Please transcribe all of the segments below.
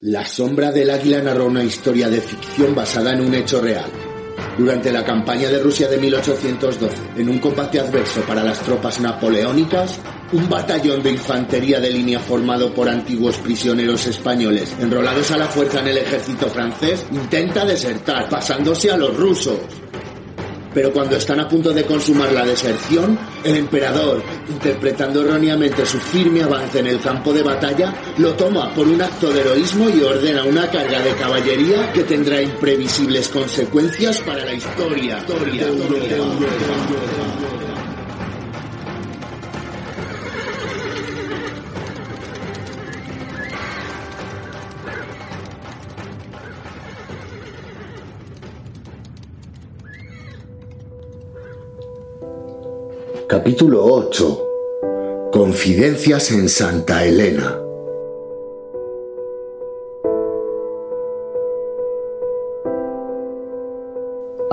La sombra del águila narra una historia de ficción basada en un hecho real. Durante la campaña de Rusia de 1812, en un combate adverso para las tropas napoleónicas, un batallón de infantería de línea formado por antiguos prisioneros españoles enrolados a la fuerza en el ejército francés intenta desertar, pasándose a los rusos. Pero cuando están a punto de consumar la deserción, el emperador, interpretando erróneamente su firme avance en el campo de batalla, lo toma por un acto de heroísmo y ordena una carga de caballería que tendrá imprevisibles consecuencias para la historia. Capítulo 8. Confidencias en Santa Elena.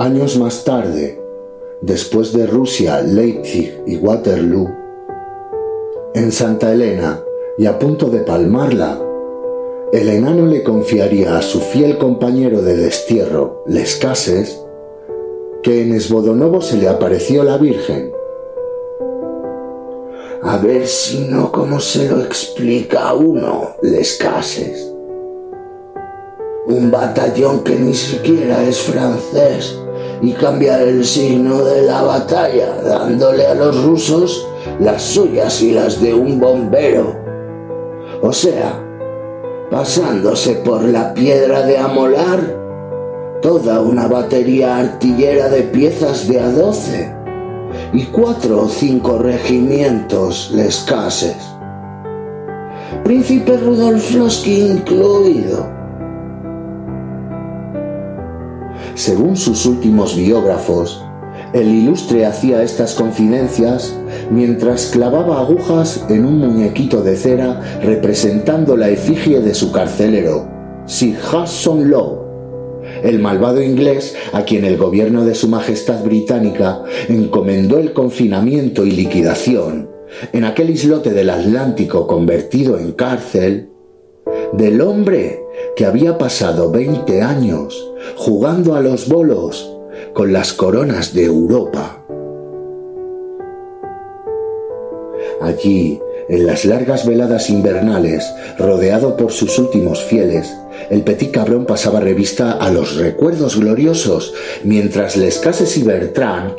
Años más tarde, después de Rusia, Leipzig y Waterloo, en Santa Elena y a punto de palmarla, el enano le confiaría a su fiel compañero de destierro, Les Cases, que en Esbodonovo se le apareció la Virgen a ver si no, como se lo explica a uno, les cases. Un batallón que ni siquiera es francés y cambiar el signo de la batalla, dándole a los rusos las suyas y las de un bombero. O sea, pasándose por la piedra de amolar toda una batería artillera de piezas de a doce y cuatro o cinco regimientos lescases. Príncipe Rudolfowski incluido. Según sus últimos biógrafos, el ilustre hacía estas confidencias mientras clavaba agujas en un muñequito de cera representando la efigie de su carcelero, Sir Hudson Lowe el malvado inglés a quien el gobierno de Su Majestad Británica encomendó el confinamiento y liquidación en aquel islote del Atlántico convertido en cárcel, del hombre que había pasado 20 años jugando a los bolos con las coronas de Europa. Allí, en las largas veladas invernales, rodeado por sus últimos fieles, el petit cabrón pasaba revista a los recuerdos gloriosos, mientras Les Cases y Bertrand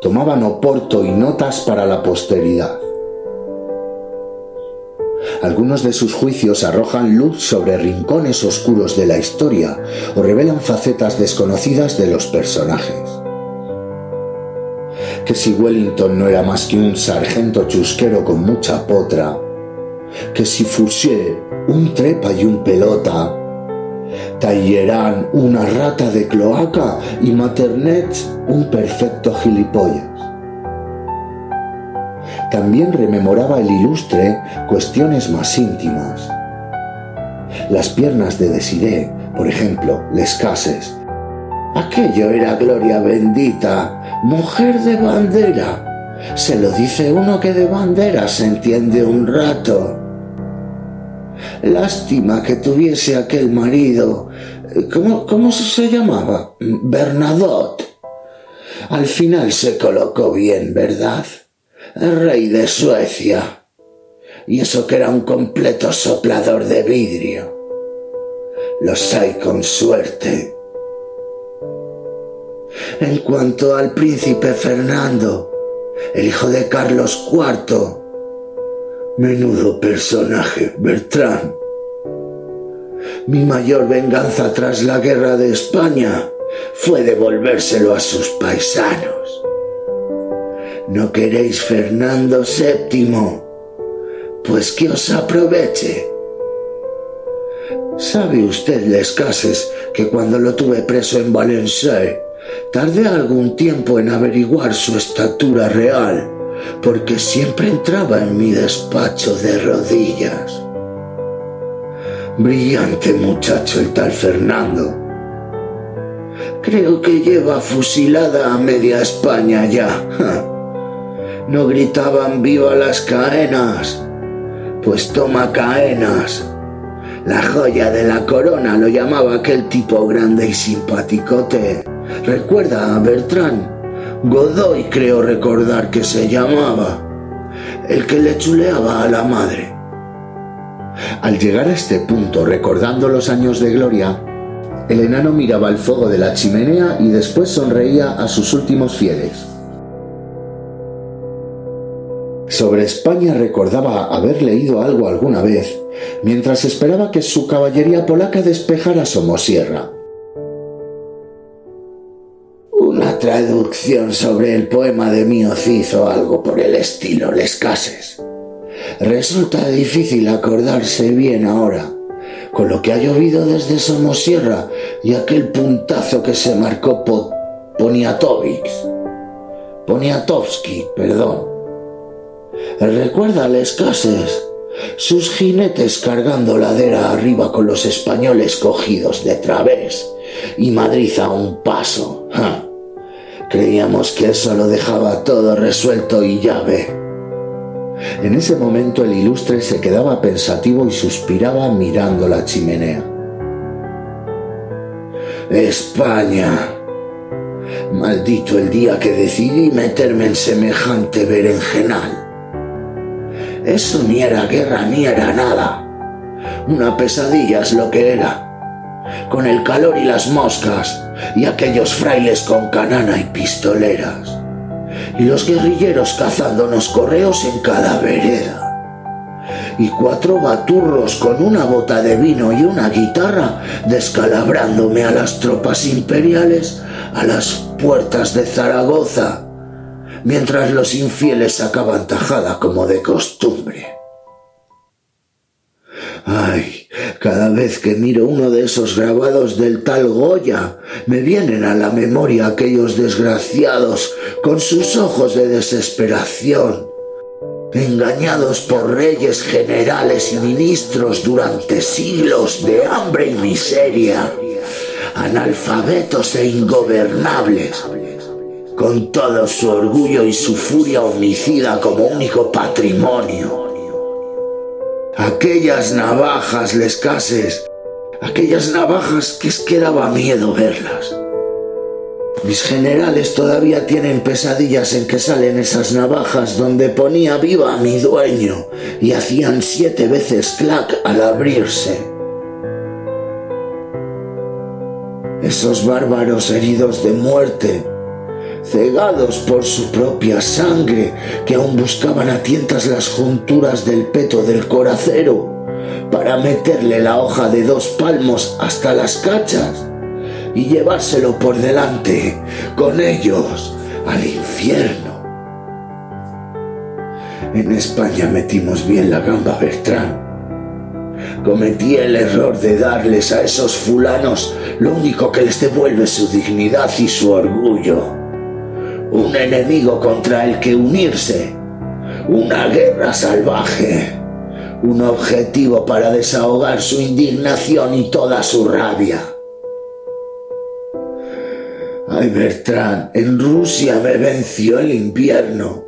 tomaban oporto y notas para la posteridad. Algunos de sus juicios arrojan luz sobre rincones oscuros de la historia o revelan facetas desconocidas de los personajes que si Wellington no era más que un sargento chusquero con mucha potra, que si Fouché un trepa y un pelota, Talleyrand una rata de cloaca y Maternet un perfecto gilipollas. También rememoraba el ilustre cuestiones más íntimas. Las piernas de Desiré, por ejemplo, les cases. Aquello era gloria bendita, mujer de bandera. Se lo dice uno que de bandera se entiende un rato. Lástima que tuviese aquel marido. ¿Cómo, cómo se llamaba? Bernadotte. Al final se colocó bien, ¿verdad? Rey de Suecia. Y eso que era un completo soplador de vidrio. Los hay con suerte. En cuanto al príncipe Fernando, el hijo de Carlos IV, menudo personaje, Bertrand. Mi mayor venganza tras la guerra de España fue devolvérselo a sus paisanos. ¿No queréis Fernando VII? Pues que os aproveche. ¿Sabe usted, Les Cases, que cuando lo tuve preso en Valencia Tardé algún tiempo en averiguar su estatura real, porque siempre entraba en mi despacho de rodillas. Brillante muchacho el tal Fernando. Creo que lleva fusilada a media España ya. No gritaban viva las caenas, pues toma caenas. La joya de la corona lo llamaba aquel tipo grande y simpaticote. ¿Recuerda a Bertrand? Godoy creo recordar que se llamaba. El que le chuleaba a la madre. Al llegar a este punto, recordando los años de gloria, el enano miraba el fuego de la chimenea y después sonreía a sus últimos fieles. Sobre España recordaba haber leído algo alguna vez, mientras esperaba que su caballería polaca despejara Somosierra. Traducción sobre el poema de Cid o algo por el estilo, les cases. Resulta difícil acordarse bien ahora, con lo que ha llovido desde Somosierra y aquel puntazo que se marcó Poniatovic. Poniatowski, perdón. Recuerda Les Cases, sus jinetes cargando ladera arriba con los españoles cogidos de través y Madrid a un paso. Creíamos que eso lo dejaba todo resuelto y ya ve. En ese momento el ilustre se quedaba pensativo y suspiraba mirando la chimenea. España. Maldito el día que decidí meterme en semejante berenjenal. Eso ni era guerra ni era nada. Una pesadilla es lo que era. Con el calor y las moscas y aquellos frailes con canana y pistoleras y los guerrilleros cazándonos correos en cada vereda. Y cuatro baturros con una bota de vino y una guitarra descalabrándome a las tropas imperiales a las puertas de Zaragoza, mientras los infieles sacaban tajada como de costumbre. Ay, cada vez que miro uno de esos grabados del tal Goya, me vienen a la memoria aquellos desgraciados con sus ojos de desesperación, engañados por reyes, generales y ministros durante siglos de hambre y miseria, analfabetos e ingobernables, con todo su orgullo y su furia homicida como único patrimonio aquellas navajas lescases, aquellas navajas que es que daba miedo verlas. Mis generales todavía tienen pesadillas en que salen esas navajas donde ponía viva a mi dueño y hacían siete veces clac al abrirse. Esos bárbaros heridos de muerte cegados por su propia sangre, que aún buscaban a tientas las junturas del peto del coracero, para meterle la hoja de dos palmos hasta las cachas y llevárselo por delante con ellos al infierno. En España metimos bien la gamba Bertrán. Cometí el error de darles a esos fulanos lo único que les devuelve su dignidad y su orgullo un enemigo contra el que unirse, una guerra salvaje, un objetivo para desahogar su indignación y toda su rabia. Ay, Bertrand, en Rusia me venció el invierno.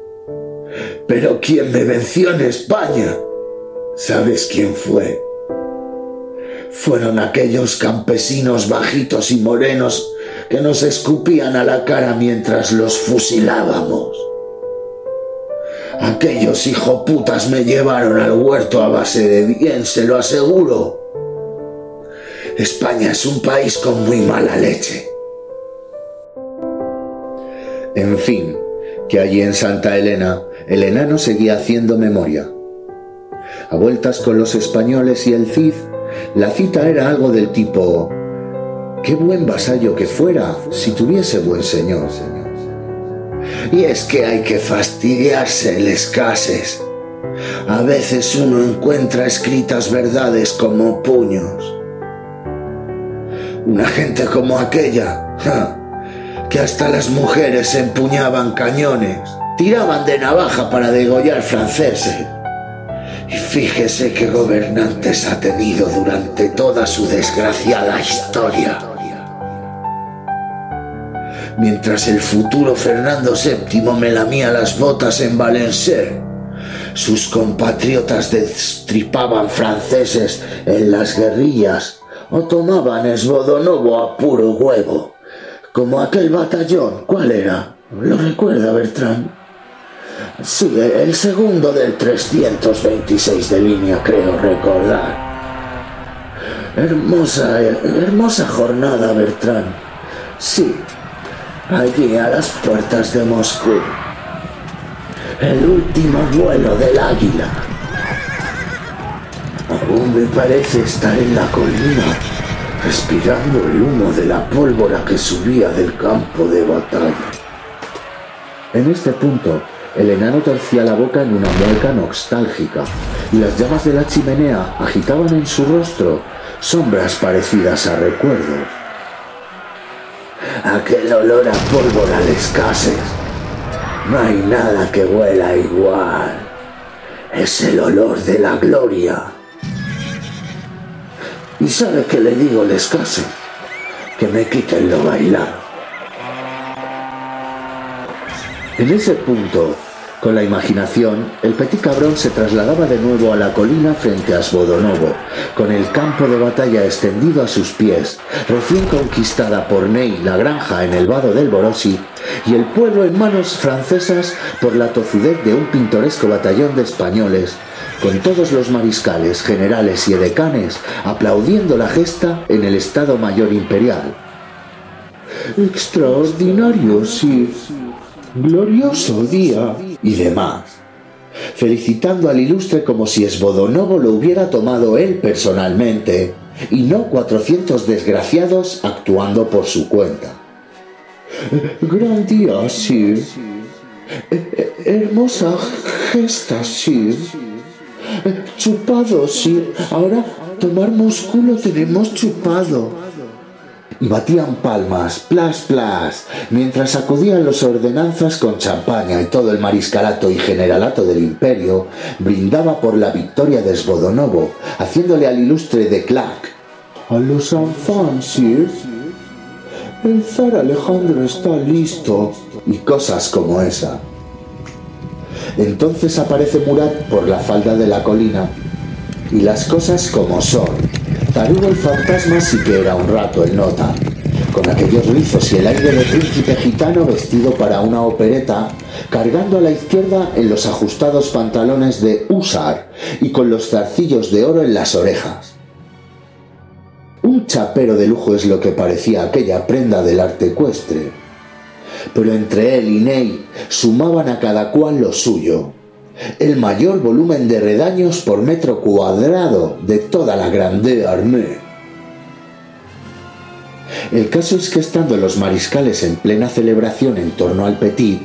Pero ¿quién me venció en España? ¿Sabes quién fue? Fueron aquellos campesinos bajitos y morenos que nos escupían a la cara mientras los fusilábamos. Aquellos hijoputas me llevaron al huerto a base de bien, se lo aseguro. España es un país con muy mala leche. En fin, que allí en Santa Elena el enano seguía haciendo memoria. A vueltas con los españoles y el Cid, la cita era algo del tipo Qué buen vasallo que fuera si tuviese buen señor. Y es que hay que fastidiarse les cases. A veces uno encuentra escritas verdades como puños. Una gente como aquella, que hasta las mujeres empuñaban cañones, tiraban de navaja para degollar franceses. Y fíjese qué gobernantes ha tenido durante toda su desgraciada historia mientras el futuro Fernando VII me lamía las botas en Valenciennes. Sus compatriotas destripaban franceses en las guerrillas o tomaban Esbodonovo a puro huevo, como aquel batallón. ¿Cuál era? ¿Lo recuerda Bertrand? Sí, el segundo del 326 de línea, creo recordar. Hermosa, hermosa jornada, Bertrand. Sí, allí a las puertas de Moscú. El último vuelo del águila. Aún me parece estar en la colina, respirando el humo de la pólvora que subía del campo de batalla. En este punto, el enano torcía la boca en una mueca nostálgica, y las llamas de la chimenea agitaban en su rostro sombras parecidas a recuerdos. Aquel olor a pólvora de escases. No hay nada que huela igual. Es el olor de la gloria. ¿Y sabe qué le digo al escase? Que me quiten lo bailado. En ese punto, con la imaginación, el petit cabrón se trasladaba de nuevo a la colina frente a Svodonovo, con el campo de batalla extendido a sus pies, recién conquistada por Ney la granja en el vado del Borosi, y el pueblo en manos francesas por la tozudez de un pintoresco batallón de españoles, con todos los mariscales, generales y edecanes aplaudiendo la gesta en el Estado Mayor Imperial. Extraordinario, sí glorioso día y demás, felicitando al ilustre como si Esbodonovo lo hubiera tomado él personalmente y no cuatrocientos desgraciados actuando por su cuenta. Gran día, Sir. Hermosa gesta, Sir. Chupado, Sir. Ahora tomar músculo tenemos chupado y batían palmas, plas, plas, mientras sacudían los ordenanzas con champaña y todo el mariscalato y generalato del imperio brindaba por la victoria de Svodonovo, haciéndole al ilustre de Clark. A los enfants, El zar Alejandro está listo. Y cosas como esa. Entonces aparece Murat por la falda de la colina. Y las cosas como son Tarugo el fantasma sí que era un rato el nota, con aquellos rizos y el aire de príncipe gitano vestido para una opereta, cargando a la izquierda en los ajustados pantalones de húsar y con los zarcillos de oro en las orejas. Un chapero de lujo es lo que parecía aquella prenda del arte ecuestre. Pero entre él y Ney sumaban a cada cual lo suyo, el mayor volumen de redaños por metro cuadrado de toda la Grande Armée. El caso es que estando los mariscales en plena celebración en torno al Petit,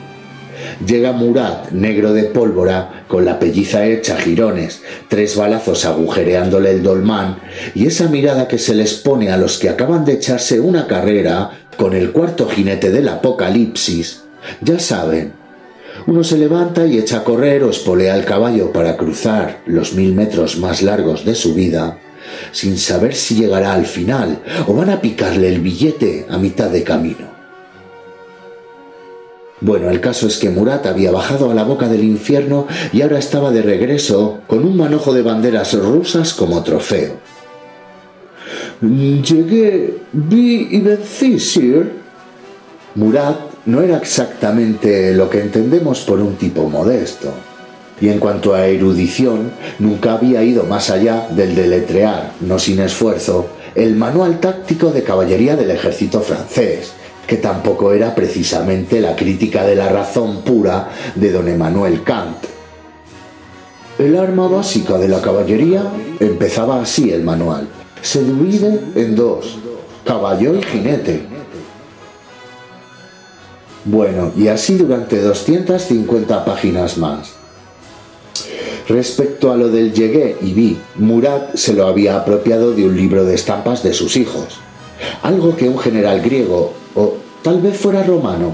llega Murat, negro de pólvora, con la pelliza hecha jirones, tres balazos agujereándole el dolmán, y esa mirada que se les pone a los que acaban de echarse una carrera con el cuarto jinete del apocalipsis, ya saben, uno se levanta y echa a correr o espolea al caballo para cruzar los mil metros más largos de su vida, sin saber si llegará al final o van a picarle el billete a mitad de camino. Bueno, el caso es que Murat había bajado a la boca del infierno y ahora estaba de regreso con un manojo de banderas rusas como trofeo. Llegué, vi y vencí. Murat no era exactamente lo que entendemos por un tipo modesto. Y en cuanto a erudición, nunca había ido más allá del deletrear, no sin esfuerzo, el manual táctico de caballería del ejército francés, que tampoco era precisamente la crítica de la razón pura de don Emmanuel Kant. El arma básica de la caballería empezaba así el manual. Se divide en dos, caballo y jinete, bueno, y así durante 250 páginas más. Respecto a lo del llegué y vi, Murat se lo había apropiado de un libro de estampas de sus hijos. Algo que un general griego, o tal vez fuera romano,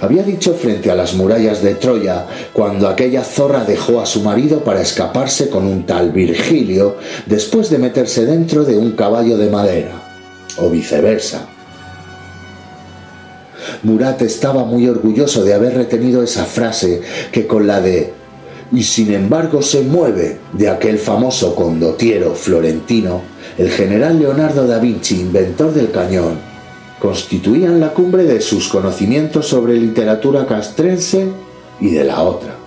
había dicho frente a las murallas de Troya cuando aquella zorra dejó a su marido para escaparse con un tal Virgilio después de meterse dentro de un caballo de madera, o viceversa. Murat estaba muy orgulloso de haber retenido esa frase que con la de y sin embargo se mueve de aquel famoso condottiero florentino, el general Leonardo da Vinci, inventor del cañón, constituían la cumbre de sus conocimientos sobre literatura castrense y de la otra.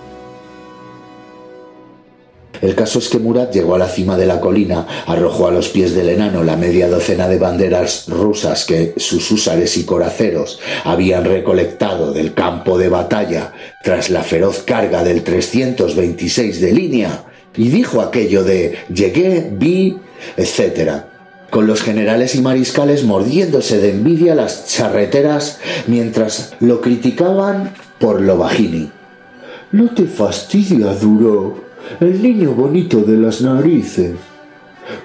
El caso es que Murat llegó a la cima de la colina, arrojó a los pies del enano la media docena de banderas rusas que sus húsares y coraceros habían recolectado del campo de batalla tras la feroz carga del 326 de línea, y dijo aquello de llegué, vi, etc., con los generales y mariscales mordiéndose de envidia las charreteras mientras lo criticaban por lo bajini. No te fastidia, Duro, el niño bonito de las narices.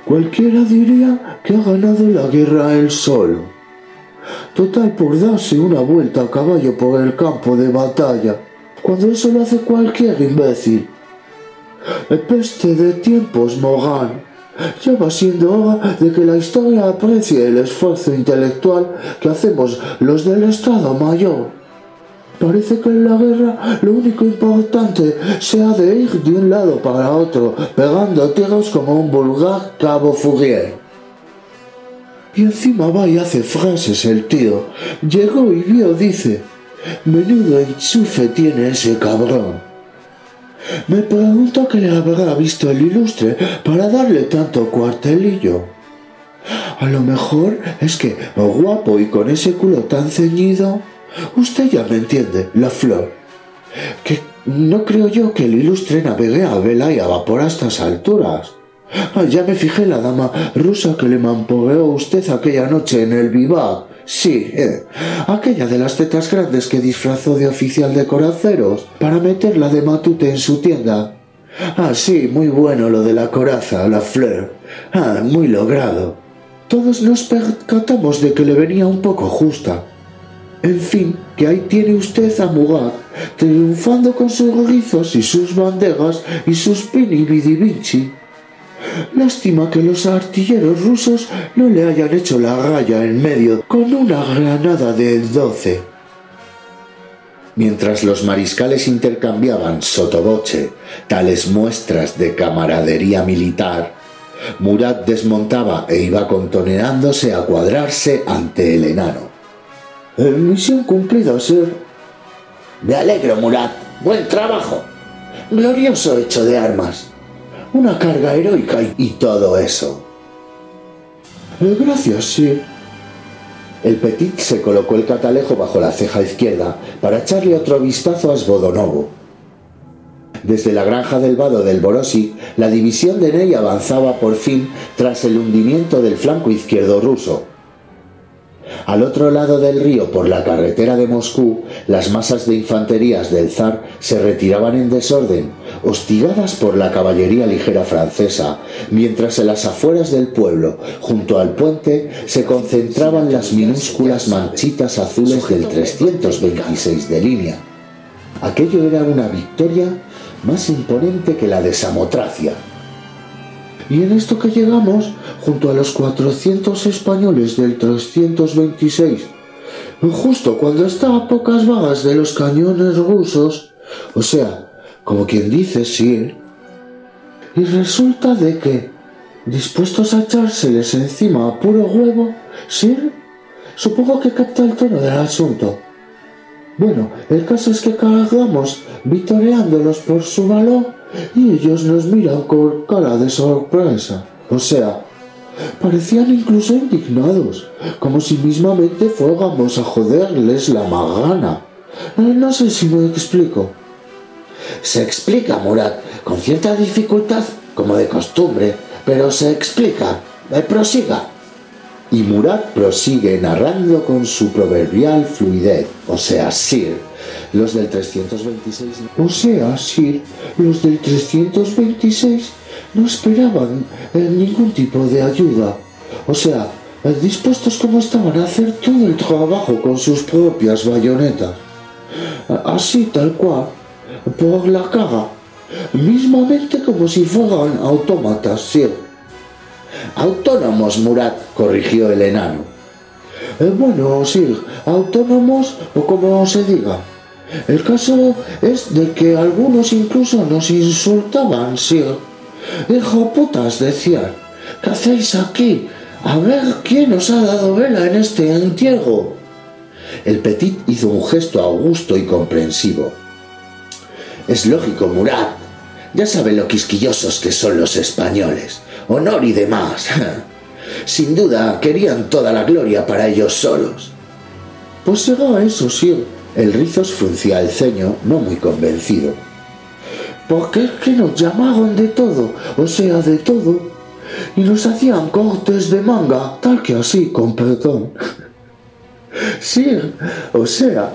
Cualquiera diría que ha ganado la guerra él solo. Total por darse una vuelta a caballo por el campo de batalla, cuando eso lo hace cualquier imbécil. Peste de tiempos, Morán. Ya va siendo hora de que la historia aprecie el esfuerzo intelectual que hacemos los del Estado Mayor. Parece que en la guerra lo único importante sea de ir de un lado para otro, pegando tiros como un vulgar cabo Fourier. Y encima va y hace frases el tío. Llegó y vio, dice, menudo enchufe tiene ese cabrón. Me pregunto qué le habrá visto el ilustre para darle tanto cuartelillo. A lo mejor es que, guapo y con ese culo tan ceñido, Usted ya me entiende, la flor. Que no creo yo que el ilustre navegue a vela y a vapor a estas alturas. Ah, ya me fijé la dama rusa que le mamporeó usted aquella noche en el vivac. Sí, eh, aquella de las tetas grandes que disfrazó de oficial de coraceros para meterla de matute en su tienda. Ah, sí, muy bueno lo de la coraza, la flor. Ah, muy logrado. Todos nos percatamos de que le venía un poco justa. En fin, que ahí tiene usted a Murat, triunfando con sus rizos y sus banderas y sus pini Vinci. Lástima que los artilleros rusos no le hayan hecho la raya en medio con una granada del 12. Mientras los mariscales intercambiaban sotoboche tales muestras de camaradería militar, Murat desmontaba e iba contoneándose a cuadrarse ante el enano. Eh, misión cumplida, sir. Me alegro, Murat. Buen trabajo. Glorioso hecho de armas. Una carga heroica y, todo eso. Eh, gracias, sir. El Petit se colocó el catalejo bajo la ceja izquierda para echarle otro vistazo a Svodonovo. Desde la granja del vado del Borosi, la división de Ney avanzaba por fin tras el hundimiento del flanco izquierdo ruso, al otro lado del río, por la carretera de Moscú, las masas de infanterías del zar se retiraban en desorden, hostigadas por la caballería ligera francesa, mientras en las afueras del pueblo, junto al puente, se concentraban las minúsculas manchitas azules del 326 de línea. Aquello era una victoria más imponente que la de Samotracia. Y en esto que llegamos, junto a los 400 españoles del 326, justo cuando está a pocas vagas de los cañones rusos, o sea, como quien dice, sí, y resulta de que, dispuestos a echárseles encima a puro huevo, sí, supongo que capta el tono del asunto. Bueno, el caso es que cargamos vitoreándolos por su valor y ellos nos miran con cara de sorpresa. O sea, parecían incluso indignados, como si mismamente fuéramos a joderles la magana. No sé si me explico. Se explica, Murat, con cierta dificultad, como de costumbre, pero se explica. Eh, prosiga. Y Murat prosigue narrando con su proverbial fluidez, o sea, Sir, los del 326. O sea, Sir, los del 326 no esperaban eh, ningún tipo de ayuda. O sea, eh, dispuestos como estaban a hacer todo el trabajo con sus propias bayonetas. Así tal cual, por la cara, mismamente como si fueran autómatas, Sir. Autónomos, Murat, corrigió el enano. Eh, bueno, Sir, autónomos o como se diga. El caso es de que algunos incluso nos insultaban, sí. Hijo putas, decían. ¿Qué hacéis aquí? A ver quién os ha dado vela en este entierro. El Petit hizo un gesto augusto y comprensivo. Es lógico, Murat. Ya sabe lo quisquillosos que son los españoles. Honor y demás. Sin duda querían toda la gloria para ellos solos. Pues será eso, sí. El Rizos fruncía el ceño, no muy convencido. Porque es que nos llamaban de todo, o sea, de todo, y nos hacían cortes de manga, tal que así, con perdón. Sí, o sea,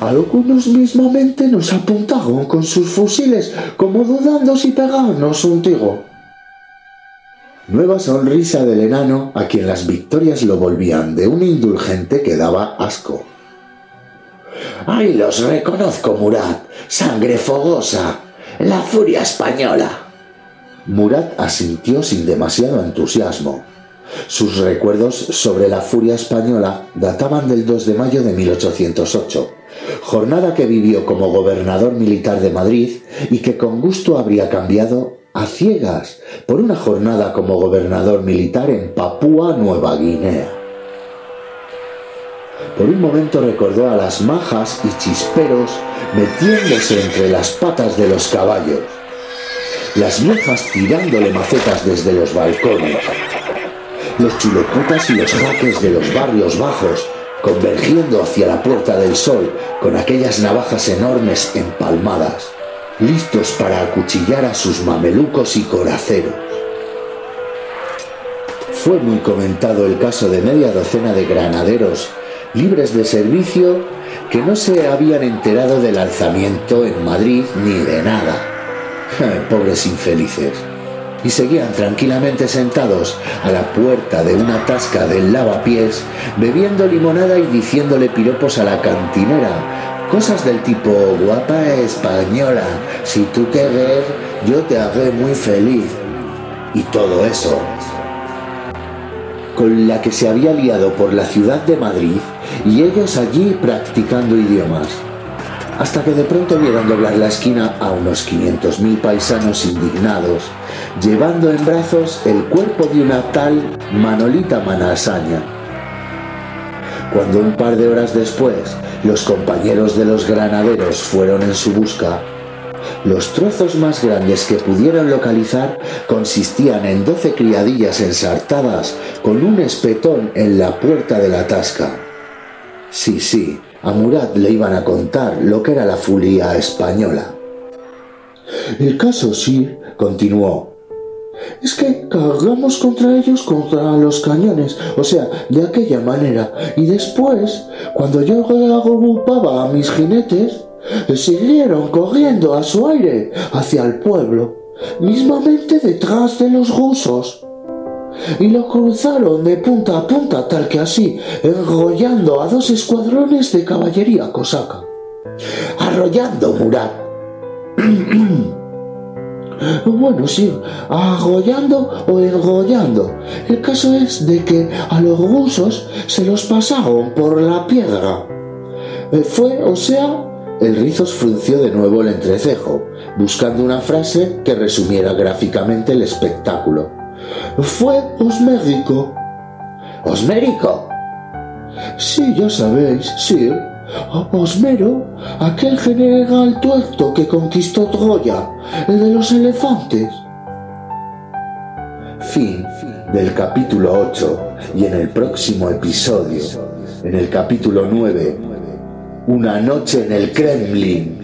algunos mismamente nos apuntaron con sus fusiles como dudando si pegarnos un tiro. Nueva sonrisa del enano a quien las victorias lo volvían de un indulgente que daba asco. ¡Ay, los reconozco, Murat! ¡Sangre fogosa! ¡La furia española! Murat asintió sin demasiado entusiasmo. Sus recuerdos sobre la furia española databan del 2 de mayo de 1808, jornada que vivió como gobernador militar de Madrid y que con gusto habría cambiado a ciegas por una jornada como gobernador militar en Papúa Nueva Guinea. Por un momento recordó a las majas y chisperos metiéndose entre las patas de los caballos, las viejas tirándole macetas desde los balcones, los chuleputas y los jaques de los barrios bajos convergiendo hacia la Puerta del Sol con aquellas navajas enormes empalmadas, listos para acuchillar a sus mamelucos y coraceros. Fue muy comentado el caso de media docena de granaderos libres de servicio que no se habían enterado del alzamiento en Madrid ni de nada. Pobres infelices. Y seguían tranquilamente sentados a la puerta de una tasca del lavapiés, bebiendo limonada y diciéndole piropos a la cantinera. Cosas del tipo, guapa española, si tú quieres, yo te haré muy feliz. Y todo eso con la que se había liado por la ciudad de Madrid y ellos allí practicando idiomas. Hasta que de pronto vieron doblar la esquina a unos 500.000 paisanos indignados, llevando en brazos el cuerpo de una tal Manolita Manasaña. Cuando un par de horas después los compañeros de los granaderos fueron en su busca, los trozos más grandes que pudieron localizar consistían en doce criadillas ensartadas con un espetón en la puerta de la tasca. Sí, sí, a Murat le iban a contar lo que era la furia española. El caso sí, continuó, es que cargamos contra ellos contra los cañones, o sea, de aquella manera, y después, cuando yo agrupaba a mis jinetes, siguieron corriendo a su aire hacia el pueblo, mismamente detrás de los rusos. Y lo cruzaron de punta a punta tal que así, enrollando a dos escuadrones de caballería cosaca. Arrollando Murat. Bueno, sí, arrollando o enrollando. El caso es de que a los rusos se los pasaron por la piedra. Eh, fue, o sea, el Rizos frunció de nuevo el entrecejo, buscando una frase que resumiera gráficamente el espectáculo. Fue Osmérico. ¿Osmérico? Sí, ya sabéis, sí. Osmero, aquel general tuerto que conquistó Troya, el de los elefantes. Fin del capítulo 8 y en el próximo episodio, en el capítulo 9, una noche en el Kremlin.